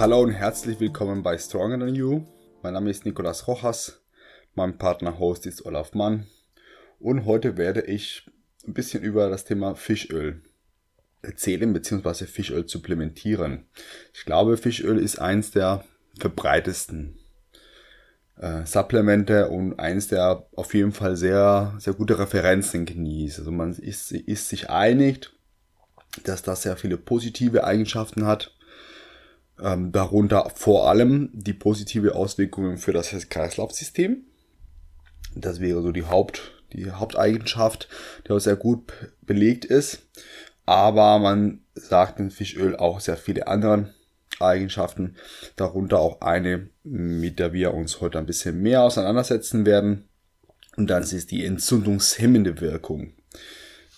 Hallo und herzlich willkommen bei Stronger Than You. Mein Name ist Nicolas Rojas, mein Partner-Host ist Olaf Mann und heute werde ich ein bisschen über das Thema Fischöl erzählen bzw. Fischöl supplementieren. Ich glaube, Fischöl ist eins der verbreitesten äh, Supplemente und eins der auf jeden Fall sehr, sehr gute Referenzen genießt. Also man ist, ist sich einig, dass das sehr viele positive Eigenschaften hat. Ähm, darunter vor allem die positive Auswirkungen für das Herz-Kreislauf-System. Das wäre so die Haupt, die Haupteigenschaft, die auch sehr gut belegt ist. Aber man sagt in Fischöl auch sehr viele andere Eigenschaften, darunter auch eine, mit der wir uns heute ein bisschen mehr auseinandersetzen werden. Und das ist die entzündungshemmende Wirkung.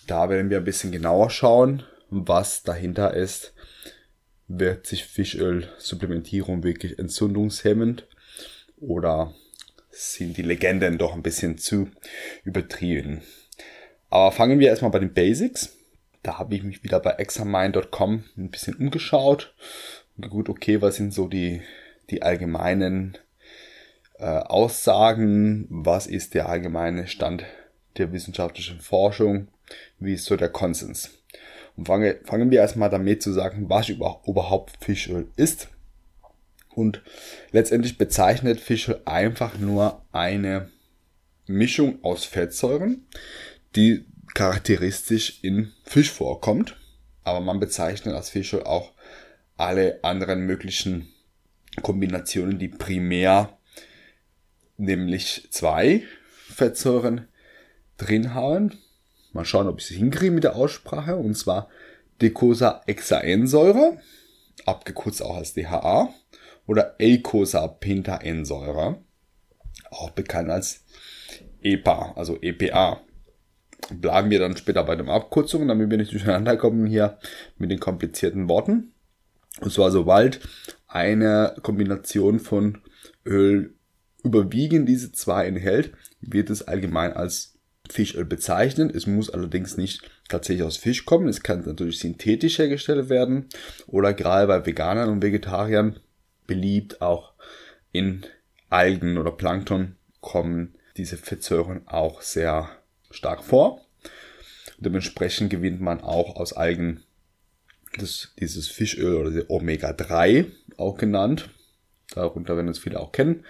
Da werden wir ein bisschen genauer schauen, was dahinter ist. Wird sich Fischöl-Supplementierung wirklich entzündungshemmend oder sind die Legenden doch ein bisschen zu übertrieben? Aber fangen wir erstmal bei den Basics. Da habe ich mich wieder bei examine.com ein bisschen umgeschaut. Gut, okay, was sind so die, die allgemeinen äh, Aussagen? Was ist der allgemeine Stand der wissenschaftlichen Forschung? Wie ist so der Konsens? Und fange, fangen wir erstmal damit zu sagen, was überhaupt Fischöl ist. Und letztendlich bezeichnet Fischöl einfach nur eine Mischung aus Fettsäuren, die charakteristisch in Fisch vorkommt. Aber man bezeichnet als Fischöl auch alle anderen möglichen Kombinationen, die primär nämlich zwei Fettsäuren drin haben. Mal schauen, ob ich es hinkriege mit der Aussprache. Und zwar Decosa-Hexaensäure, abgekürzt auch als DHA, oder Eicosapentaensäure, auch bekannt als EPA, also EPA. Bleiben wir dann später bei den Abkürzungen, damit wir nicht durcheinander kommen hier mit den komplizierten Worten. Und zwar sobald eine Kombination von Öl überwiegend diese zwei enthält, wird es allgemein als Fischöl bezeichnet. Es muss allerdings nicht tatsächlich aus Fisch kommen. Es kann natürlich synthetisch hergestellt werden oder gerade bei Veganern und Vegetariern beliebt auch in Algen oder Plankton kommen diese Fettsäuren auch sehr stark vor. dementsprechend gewinnt man auch aus Algen das, dieses Fischöl oder Omega-3 auch genannt. Darunter werden es viele auch kennen.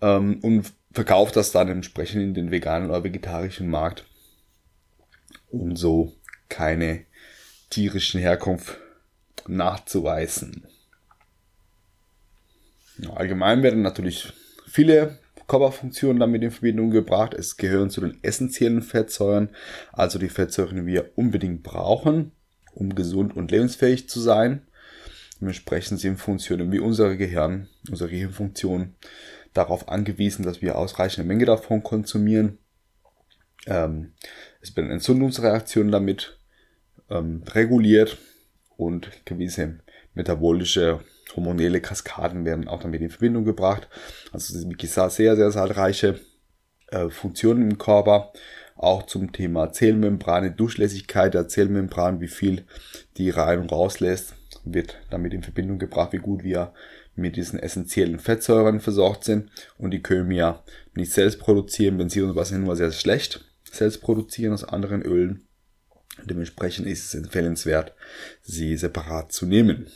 Ähm, und verkauft das dann entsprechend in den veganen oder vegetarischen Markt, um so keine tierischen Herkunft nachzuweisen. allgemein werden natürlich viele Körperfunktionen damit in Verbindung gebracht. Es gehören zu den essentiellen Fettsäuren, also die Fettsäuren, die wir unbedingt brauchen, um gesund und lebensfähig zu sein. Dementsprechend sind Funktionen wie unser Gehirn, unsere Gehirnfunktion darauf angewiesen, dass wir ausreichende Menge davon konsumieren. Ähm, es werden Entzündungsreaktionen damit ähm, reguliert und gewisse metabolische hormonelle Kaskaden werden auch damit in Verbindung gebracht. Also wie gesagt sehr, sehr zahlreiche äh, Funktionen im Körper. Auch zum Thema Zellmembrane, Durchlässigkeit der Zellmembran, wie viel die rein und rauslässt, wird damit in Verbindung gebracht, wie gut wir mit diesen essentiellen Fettsäuren versorgt sind und die können wir nicht selbst produzieren, beziehungsweise nur sehr schlecht selbst produzieren aus anderen Ölen. Dementsprechend ist es empfehlenswert, sie separat zu nehmen.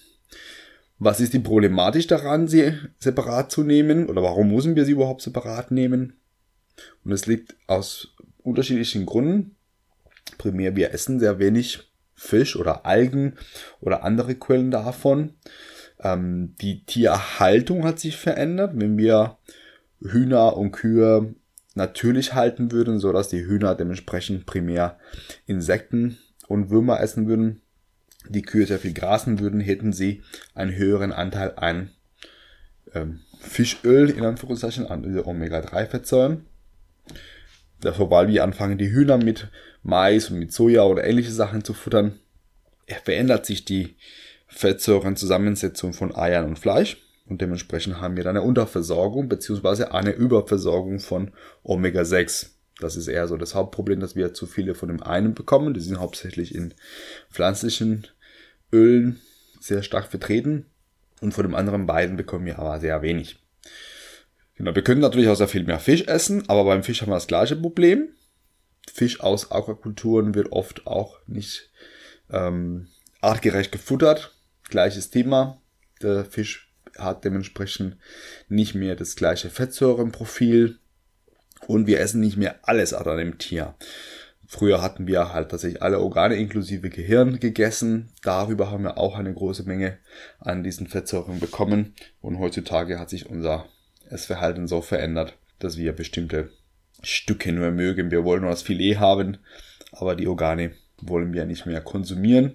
Was ist die Problematik daran, sie separat zu nehmen oder warum müssen wir sie überhaupt separat nehmen? Und es liegt aus unterschiedlichen Gründen. Primär, wir essen sehr wenig Fisch oder Algen oder andere Quellen davon. Ähm, die Tierhaltung hat sich verändert. Wenn wir Hühner und Kühe natürlich halten würden, so dass die Hühner dementsprechend primär Insekten und Würmer essen würden, die Kühe sehr viel grasen würden, hätten sie einen höheren Anteil an ähm, Fischöl, in Anführungszeichen, an diese Omega-3-Fettsäuren. Sobald wir anfangen, die Hühner mit Mais und mit Soja oder ähnliche Sachen zu futtern, verändert sich die Fettsäurenzusammensetzung von Eiern und Fleisch. Und dementsprechend haben wir dann eine Unterversorgung beziehungsweise eine Überversorgung von Omega-6. Das ist eher so das Hauptproblem, dass wir zu viele von dem einen bekommen. Die sind hauptsächlich in pflanzlichen Ölen sehr stark vertreten. Und von den anderen beiden bekommen wir aber sehr wenig. Genau, wir können natürlich auch sehr viel mehr Fisch essen, aber beim Fisch haben wir das gleiche Problem. Fisch aus Aquakulturen wird oft auch nicht ähm, artgerecht gefuttert. Gleiches Thema. Der Fisch hat dementsprechend nicht mehr das gleiche Fettsäurenprofil und wir essen nicht mehr alles an einem Tier. Früher hatten wir halt tatsächlich alle Organe inklusive Gehirn gegessen. Darüber haben wir auch eine große Menge an diesen Fettsäuren bekommen. Und heutzutage hat sich unser Essverhalten so verändert, dass wir bestimmte Stücke nur mögen. Wir wollen nur das Filet haben, aber die Organe wollen wir nicht mehr konsumieren.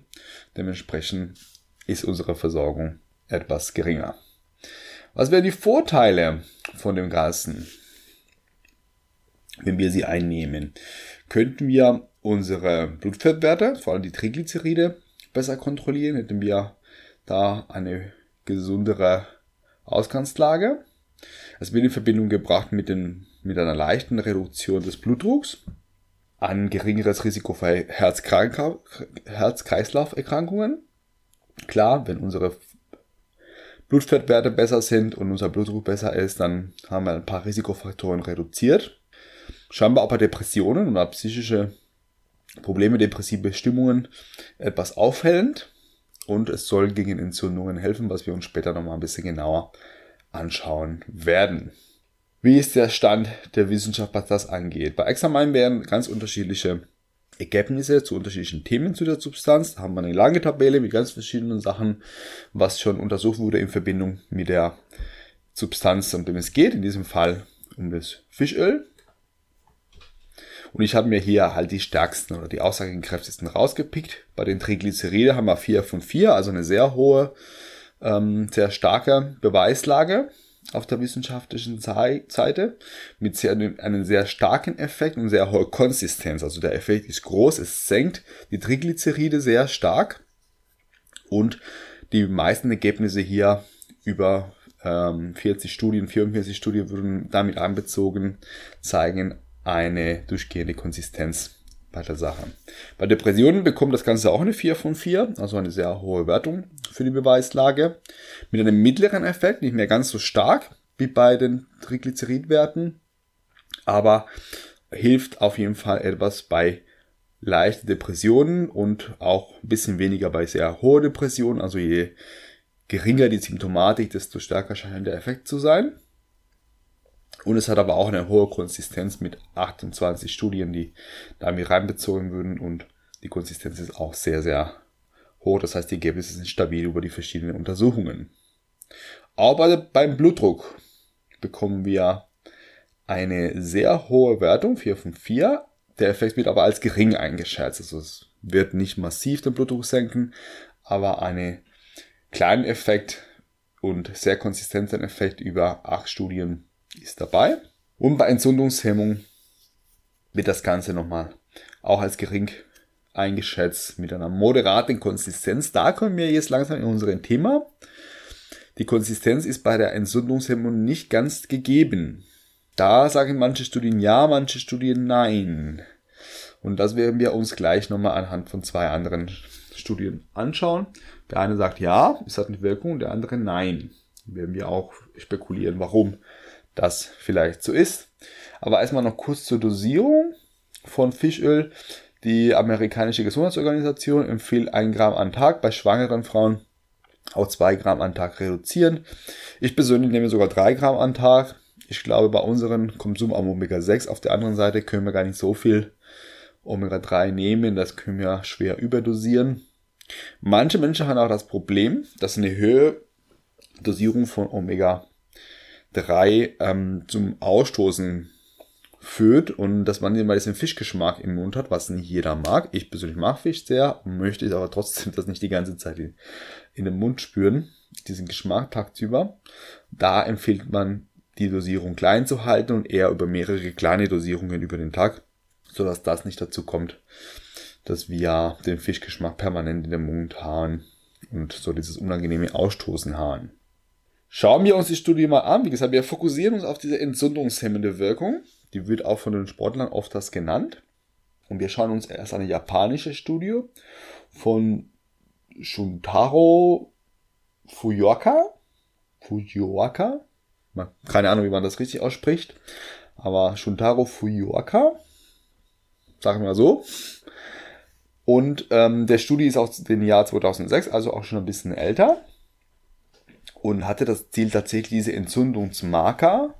Dementsprechend ist unsere Versorgung etwas geringer. Was wären die Vorteile von dem Ganzen, wenn wir sie einnehmen? könnten wir unsere Blutfettwerte, vor allem die Triglyceride, besser kontrollieren, hätten wir da eine gesundere Ausgangslage. Es wird in Verbindung gebracht mit, den, mit einer leichten Reduktion des Blutdrucks, ein geringeres Risiko für Herz-Kreislauf-Erkrankungen. Klar, wenn unsere Blutfettwerte besser sind und unser Blutdruck besser ist, dann haben wir ein paar Risikofaktoren reduziert scheinbar auch bei Depressionen oder psychische Probleme, depressive Stimmungen etwas aufhellend und es soll gegen Entzündungen helfen, was wir uns später nochmal ein bisschen genauer anschauen werden. Wie ist der Stand der Wissenschaft, was das angeht? Bei Examen werden ganz unterschiedliche Ergebnisse zu unterschiedlichen Themen zu der Substanz. Da haben wir eine lange Tabelle mit ganz verschiedenen Sachen, was schon untersucht wurde in Verbindung mit der Substanz, um dem es geht. In diesem Fall um das Fischöl. Und ich habe mir hier halt die stärksten oder die aussagekräftigsten rausgepickt. Bei den Triglyceride haben wir 4 von 4, also eine sehr hohe, ähm, sehr starke Beweislage auf der wissenschaftlichen Seite mit sehr, einem sehr starken Effekt und sehr hoher Konsistenz. Also der Effekt ist groß, es senkt die Triglyceride sehr stark und die meisten Ergebnisse hier über ähm, 40 Studien, 44 Studien wurden damit einbezogen, zeigen eine durchgehende Konsistenz bei der Sache. Bei Depressionen bekommt das Ganze auch eine 4 von 4, also eine sehr hohe Wertung für die Beweislage. Mit einem mittleren Effekt, nicht mehr ganz so stark wie bei den Triglyceridwerten, aber hilft auf jeden Fall etwas bei leichten Depressionen und auch ein bisschen weniger bei sehr hohen Depressionen. Also je geringer die Symptomatik, desto stärker scheint der Effekt zu sein. Und es hat aber auch eine hohe Konsistenz mit 28 Studien, die da mit reinbezogen würden. Und die Konsistenz ist auch sehr, sehr hoch. Das heißt, die Ergebnisse sind stabil über die verschiedenen Untersuchungen. Aber beim Blutdruck bekommen wir eine sehr hohe Wertung, 4 von 4. Der Effekt wird aber als gering eingeschätzt. Also es wird nicht massiv den Blutdruck senken, aber einen kleinen Effekt und sehr konsistenten Effekt über acht Studien ist dabei. Und bei Entzündungshemmung wird das Ganze nochmal auch als gering eingeschätzt mit einer moderaten Konsistenz. Da kommen wir jetzt langsam in unserem Thema. Die Konsistenz ist bei der Entzündungshemmung nicht ganz gegeben. Da sagen manche Studien ja, manche Studien nein. Und das werden wir uns gleich nochmal anhand von zwei anderen Studien anschauen. Der eine sagt ja, es hat eine Wirkung, der andere nein. Werden wir auch spekulieren, warum das vielleicht so ist. Aber erstmal noch kurz zur Dosierung von Fischöl. Die amerikanische Gesundheitsorganisation empfiehlt 1 Gramm am Tag bei schwangeren Frauen auf 2 Gramm am Tag reduzieren. Ich persönlich nehme sogar 3 Gramm am Tag. Ich glaube, bei unserem Konsum am Omega-6 auf der anderen Seite können wir gar nicht so viel Omega-3 nehmen. Das können wir schwer überdosieren. Manche Menschen haben auch das Problem, dass eine höhere Dosierung von Omega 3 ähm, zum Ausstoßen führt und dass man immer diesen Fischgeschmack im Mund hat, was nicht jeder mag. Ich persönlich mag Fisch sehr, möchte es aber trotzdem das nicht die ganze Zeit in, in den Mund spüren, diesen Geschmack tagsüber. Da empfiehlt man die Dosierung klein zu halten und eher über mehrere kleine Dosierungen über den Tag, sodass das nicht dazu kommt, dass wir den Fischgeschmack permanent in den Mund haben und so dieses unangenehme Ausstoßen haben. Schauen wir uns die Studie mal an. Wie gesagt, wir fokussieren uns auf diese entzündungshemmende Wirkung. Die wird auch von den Sportlern oft das genannt. Und wir schauen uns erst eine japanische Studie von Shuntaro Fujoka. Fujoka. Keine Ahnung, wie man das richtig ausspricht. Aber Shuntaro Fujoka. Sagen wir mal so. Und ähm, der Studie ist aus dem Jahr 2006, also auch schon ein bisschen älter. Und hatte das Ziel tatsächlich diese Entzündungsmarker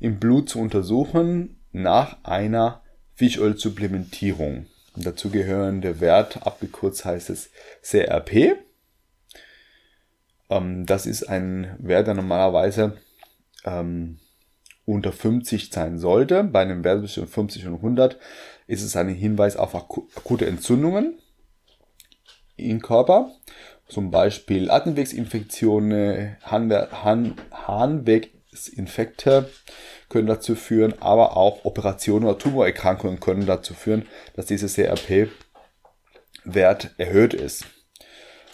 im Blut zu untersuchen nach einer Fischölsupplementierung. Dazu gehören der Wert, abgekürzt heißt es CRP. Ähm, das ist ein Wert, der normalerweise ähm, unter 50 sein sollte. Bei einem Wert zwischen 50 und 100 ist es ein Hinweis auf akute Entzündungen im Körper. Zum Beispiel Atemwegsinfektionen, Harnwegsinfekte können dazu führen, aber auch Operationen oder Tumorerkrankungen können dazu führen, dass dieser CRP-Wert erhöht ist.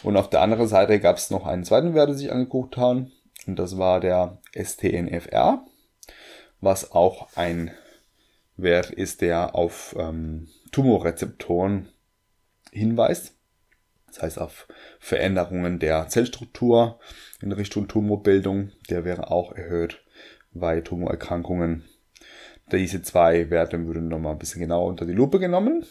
Und auf der anderen Seite gab es noch einen zweiten Wert, den sich angeguckt haben, und das war der STNFR, was auch ein Wert ist, der auf ähm, Tumorrezeptoren hinweist. Das heißt auf Veränderungen der Zellstruktur in Richtung Tumorbildung. Der wäre auch erhöht bei Tumorerkrankungen. Diese zwei Werte würden nochmal ein bisschen genauer unter die Lupe genommen.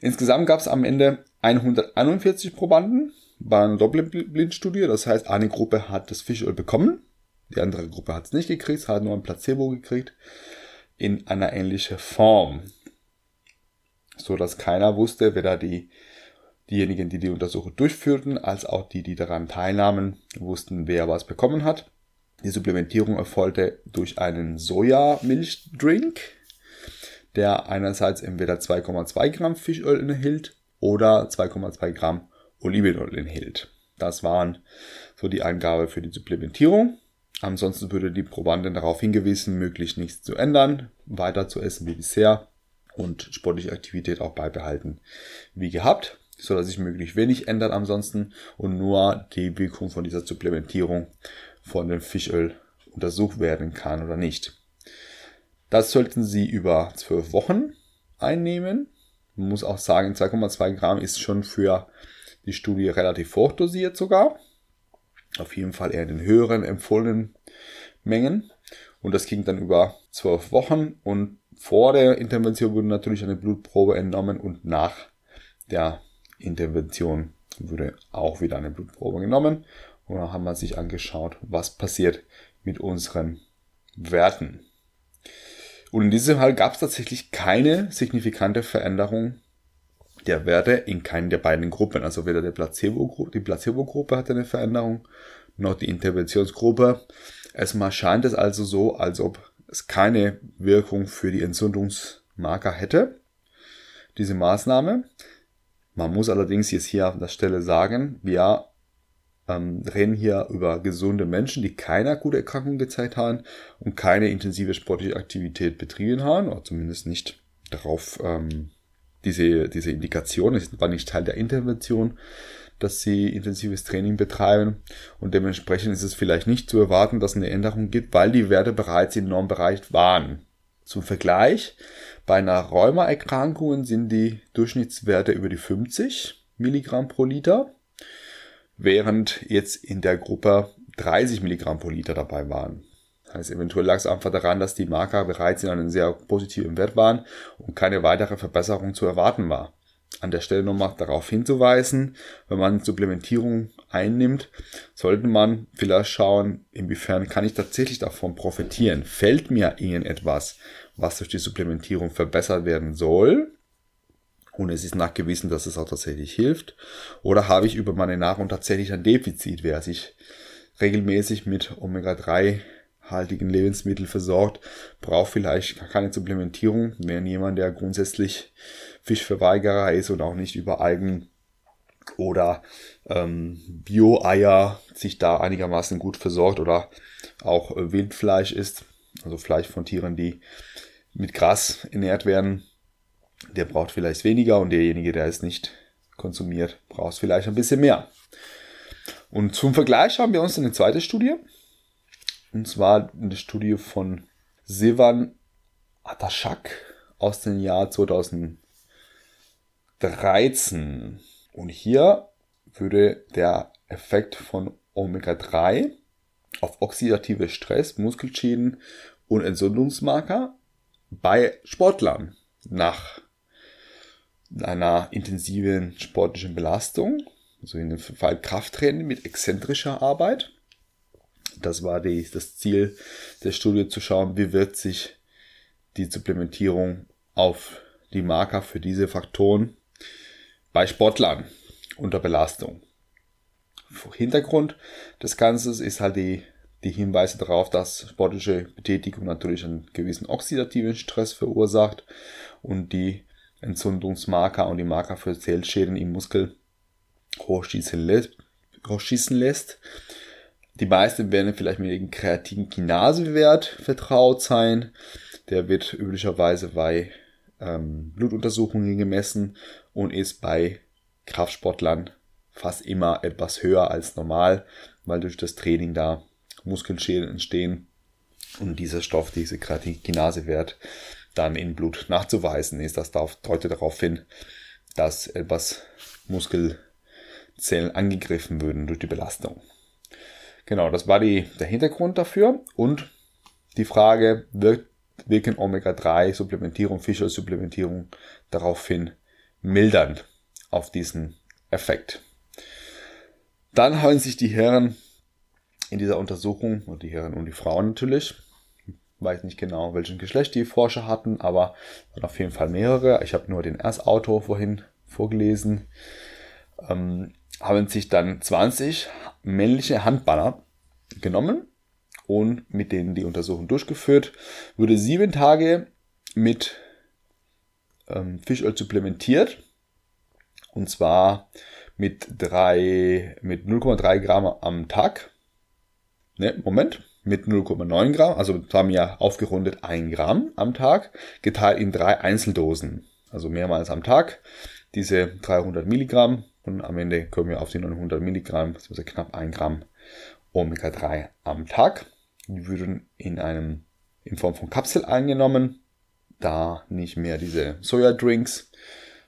Insgesamt gab es am Ende 141 Probanden bei einer Doppelblindstudie. Das heißt, eine Gruppe hat das Fischöl bekommen, die andere Gruppe hat es nicht gekriegt, hat nur ein Placebo gekriegt in einer ähnlichen Form. So dass keiner wusste, weder die, diejenigen, die die Untersuchung durchführten, als auch die, die daran teilnahmen, wussten, wer was bekommen hat. Die Supplementierung erfolgte durch einen Sojamilchdrink, der einerseits entweder 2,2 Gramm Fischöl enthielt oder 2,2 Gramm Olivenöl enthielt. Das waren so die Angabe für die Supplementierung. Ansonsten würde die Probanden darauf hingewiesen, möglichst nichts zu ändern, weiter zu essen wie bisher und sportliche Aktivität auch beibehalten wie gehabt, so dass sich möglichst wenig ändert ansonsten und nur die Wirkung von dieser Supplementierung von dem Fischöl untersucht werden kann oder nicht. Das sollten Sie über zwölf Wochen einnehmen. Man muss auch sagen, 2,2 Gramm ist schon für die Studie relativ hoch sogar. Auf jeden Fall eher in den höheren empfohlenen Mengen. Und das ging dann über zwölf Wochen. Und vor der Intervention wurde natürlich eine Blutprobe entnommen und nach der Intervention wurde auch wieder eine Blutprobe genommen. Und dann haben wir sich angeschaut, was passiert mit unseren Werten. Und in diesem Fall gab es tatsächlich keine signifikante Veränderung der Werte in keinen der beiden Gruppen. Also weder der Placebo, die Placebo-Gruppe hatte eine Veränderung, noch die Interventionsgruppe. Erstmal scheint es also so, als ob es keine Wirkung für die Entzündungsmarker hätte, diese Maßnahme. Man muss allerdings jetzt hier an der Stelle sagen, wir ähm, reden hier über gesunde Menschen, die keine akute Erkrankung gezeigt haben und keine intensive sportliche Aktivität betrieben haben, oder zumindest nicht darauf ähm, diese, diese Indikation, es war nicht Teil der Intervention, dass sie intensives Training betreiben und dementsprechend ist es vielleicht nicht zu erwarten, dass eine Änderung gibt, weil die Werte bereits im Normbereich waren. Zum Vergleich, bei einer Rheumaerkrankung sind die Durchschnittswerte über die 50 Milligramm pro Liter während jetzt in der Gruppe 30 Milligramm pro Liter dabei waren. Das heißt, eventuell lag es einfach daran, dass die Marker bereits in einem sehr positiven Wert waren und keine weitere Verbesserung zu erwarten war. An der Stelle nochmal darauf hinzuweisen, wenn man Supplementierung einnimmt, sollte man vielleicht schauen, inwiefern kann ich tatsächlich davon profitieren. Fällt mir irgendetwas, was durch die Supplementierung verbessert werden soll? und es ist nachgewiesen, dass es auch tatsächlich hilft? Oder habe ich über meine Nahrung tatsächlich ein Defizit? Wer sich regelmäßig mit Omega-3 haltigen Lebensmitteln versorgt, braucht vielleicht keine Supplementierung, während jemand, der grundsätzlich Fischverweigerer ist und auch nicht über Algen oder ähm, Bio-Eier sich da einigermaßen gut versorgt oder auch äh, Wildfleisch isst, also Fleisch von Tieren, die mit Gras ernährt werden, der braucht vielleicht weniger und derjenige, der es nicht konsumiert, braucht vielleicht ein bisschen mehr. Und zum Vergleich haben wir uns eine zweite Studie, und zwar eine Studie von Sivan Atashak aus dem Jahr 2013. Und hier würde der Effekt von Omega-3 auf oxidative Stress, Muskelschäden und Entzündungsmarker bei Sportlern nach einer intensiven sportlichen Belastung, also in dem Fall Krafttraining mit exzentrischer Arbeit. Das war die, das Ziel der Studie zu schauen, wie wirkt sich die Supplementierung auf die Marker für diese Faktoren bei Sportlern unter Belastung. Hintergrund des Ganzen ist halt die, die Hinweise darauf, dass sportliche Betätigung natürlich einen gewissen oxidativen Stress verursacht und die Entzündungsmarker und die Marker für Zellschäden im Muskel hochschießen lässt. Hochschießen lässt. Die meisten werden vielleicht mit dem Kreatinkinasewert vertraut sein. Der wird üblicherweise bei ähm, Blutuntersuchungen gemessen und ist bei Kraftsportlern fast immer etwas höher als normal, weil durch das Training da Muskelschäden entstehen und dieser Stoff, diese Kreatikinasewert dann in Blut nachzuweisen ist. Das deutet darauf hin, dass etwas Muskelzellen angegriffen würden durch die Belastung. Genau, das war die, der Hintergrund dafür und die Frage, wirkt, wirken Omega-3-Supplementierung, Fischöl-Supplementierung daraufhin mildernd auf diesen Effekt. Dann haben sich die Herren in dieser Untersuchung, und die Herren und die Frauen natürlich, weiß nicht genau, welchen Geschlecht die Forscher hatten, aber waren auf jeden Fall mehrere. Ich habe nur den Erstautor vorhin vorgelesen. Ähm, haben sich dann 20 männliche Handballer genommen und mit denen die Untersuchung durchgeführt. Wurde sieben Tage mit ähm, Fischöl supplementiert und zwar mit mit 0,3 Gramm am Tag. Ne, Moment. Mit 0,9 Gramm, also haben wir aufgerundet 1 Gramm am Tag, geteilt in drei Einzeldosen. Also mehrmals am Tag. Diese 300 Milligramm und am Ende kommen wir auf die 900 Milligramm, also knapp 1 Gramm Omega-3 am Tag. Die würden in einem, in Form von Kapsel eingenommen, da nicht mehr diese Soja-Drinks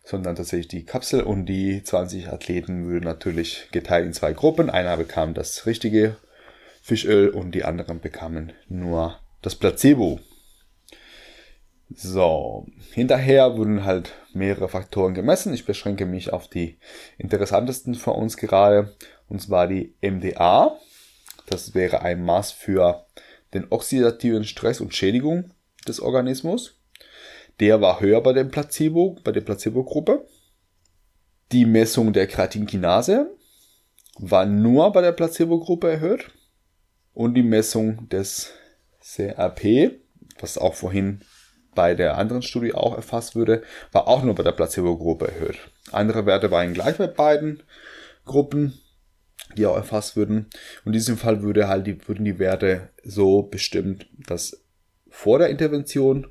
sondern tatsächlich die Kapsel und die 20 Athleten würden natürlich geteilt in zwei Gruppen. Einer bekam das richtige Fischöl und die anderen bekamen nur das Placebo. So, hinterher wurden halt mehrere Faktoren gemessen. Ich beschränke mich auf die interessantesten für uns gerade, und zwar die MDA. Das wäre ein Maß für den oxidativen Stress und Schädigung des Organismus. Der war höher bei dem Placebo, bei der Placebo-Gruppe. Die Messung der Kreatinkinase war nur bei der Placebo-Gruppe erhöht. Und die Messung des CRP, was auch vorhin bei der anderen Studie auch erfasst würde, war auch nur bei der Placebo-Gruppe erhöht. Andere Werte waren gleich bei beiden Gruppen, die auch erfasst würden. Und in diesem Fall würde halt die, würden die Werte so bestimmt, dass vor der Intervention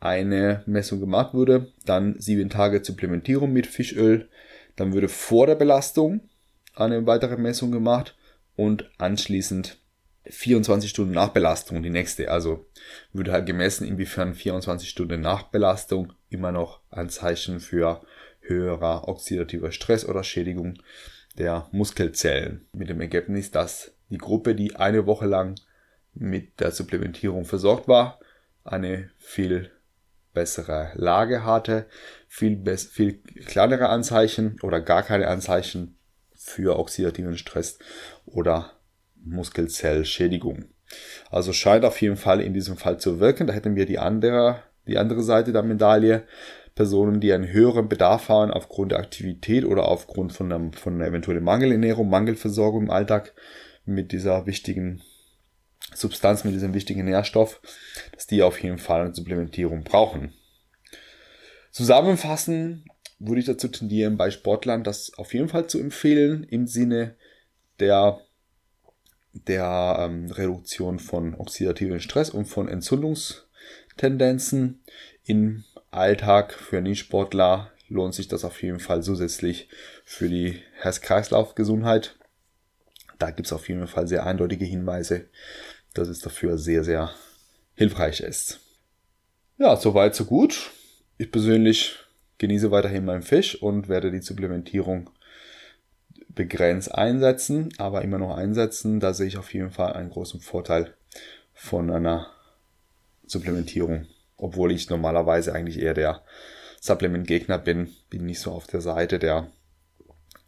eine Messung gemacht wurde, dann sieben Tage Supplementierung mit Fischöl, dann würde vor der Belastung eine weitere Messung gemacht und anschließend 24 Stunden nach Belastung die nächste. Also würde halt gemessen, inwiefern 24 Stunden nach Belastung immer noch ein Zeichen für höherer oxidativer Stress oder Schädigung der Muskelzellen. Mit dem Ergebnis, dass die Gruppe, die eine Woche lang mit der Supplementierung versorgt war, eine viel bessere Lage hatte, viel, viel kleinere Anzeichen oder gar keine Anzeichen für oxidativen Stress oder Muskelzellschädigung. Also scheint auf jeden Fall in diesem Fall zu wirken. Da hätten wir die andere, die andere Seite der Medaille. Personen, die einen höheren Bedarf haben aufgrund der Aktivität oder aufgrund von einer, von einer eventuellen Mangelernährung, Mangelversorgung im Alltag mit dieser wichtigen Substanz, mit diesem wichtigen Nährstoff, dass die auf jeden Fall eine Supplementierung brauchen. Zusammenfassend würde ich dazu tendieren, bei Sportlern das auf jeden Fall zu empfehlen im Sinne der, der ähm, Reduktion von oxidativen Stress und von Entzündungstendenzen im Alltag für Nicht-Sportler lohnt sich das auf jeden Fall zusätzlich für die Herz-Kreislauf-Gesundheit. Da gibt es auf jeden Fall sehr eindeutige Hinweise, dass es dafür sehr, sehr hilfreich ist. Ja, soweit, so gut. Ich persönlich genieße weiterhin meinen Fisch und werde die Supplementierung begrenzt einsetzen, aber immer noch einsetzen. Da sehe ich auf jeden Fall einen großen Vorteil von einer Supplementierung. Obwohl ich normalerweise eigentlich eher der Supplement-Gegner bin, bin nicht so auf der Seite der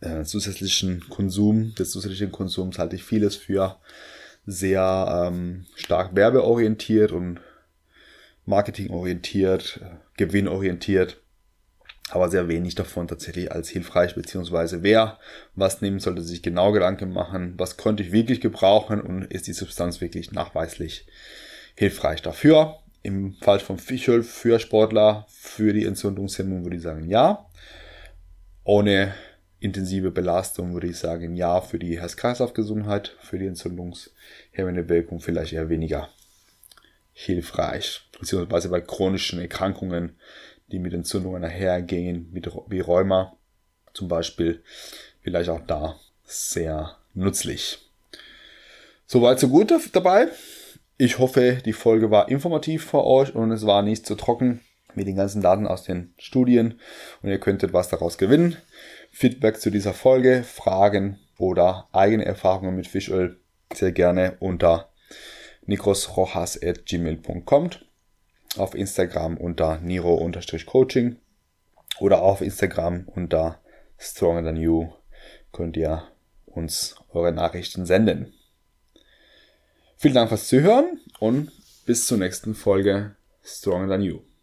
äh, zusätzlichen Konsum, des zusätzlichen Konsums halte ich vieles für sehr ähm, stark werbeorientiert und marketingorientiert, äh, gewinnorientiert aber sehr wenig davon tatsächlich als hilfreich, beziehungsweise wer was nehmen sollte sich genau Gedanken machen, was konnte ich wirklich gebrauchen und ist die Substanz wirklich nachweislich hilfreich dafür. Im Fall von Fischöl für Sportler, für die Entzündungshemmung würde ich sagen ja. Ohne intensive Belastung würde ich sagen ja für die Herz-Kreislauf-Gesundheit, für die entzündungshemmende Wirkung vielleicht eher weniger hilfreich. Beziehungsweise bei chronischen Erkrankungen die mit Entzündungen einhergehen, wie Rheuma zum Beispiel, vielleicht auch da sehr nützlich. Soweit so gut dabei. Ich hoffe, die Folge war informativ für euch und es war nicht zu trocken mit den ganzen Daten aus den Studien und ihr könntet was daraus gewinnen. Feedback zu dieser Folge, Fragen oder eigene Erfahrungen mit Fischöl sehr gerne unter nikrosrojas.gmail.com auf Instagram unter Niro-Coaching oder auf Instagram unter Stronger Than You könnt ihr uns eure Nachrichten senden. Vielen Dank fürs Zuhören und bis zur nächsten Folge Stronger Than You.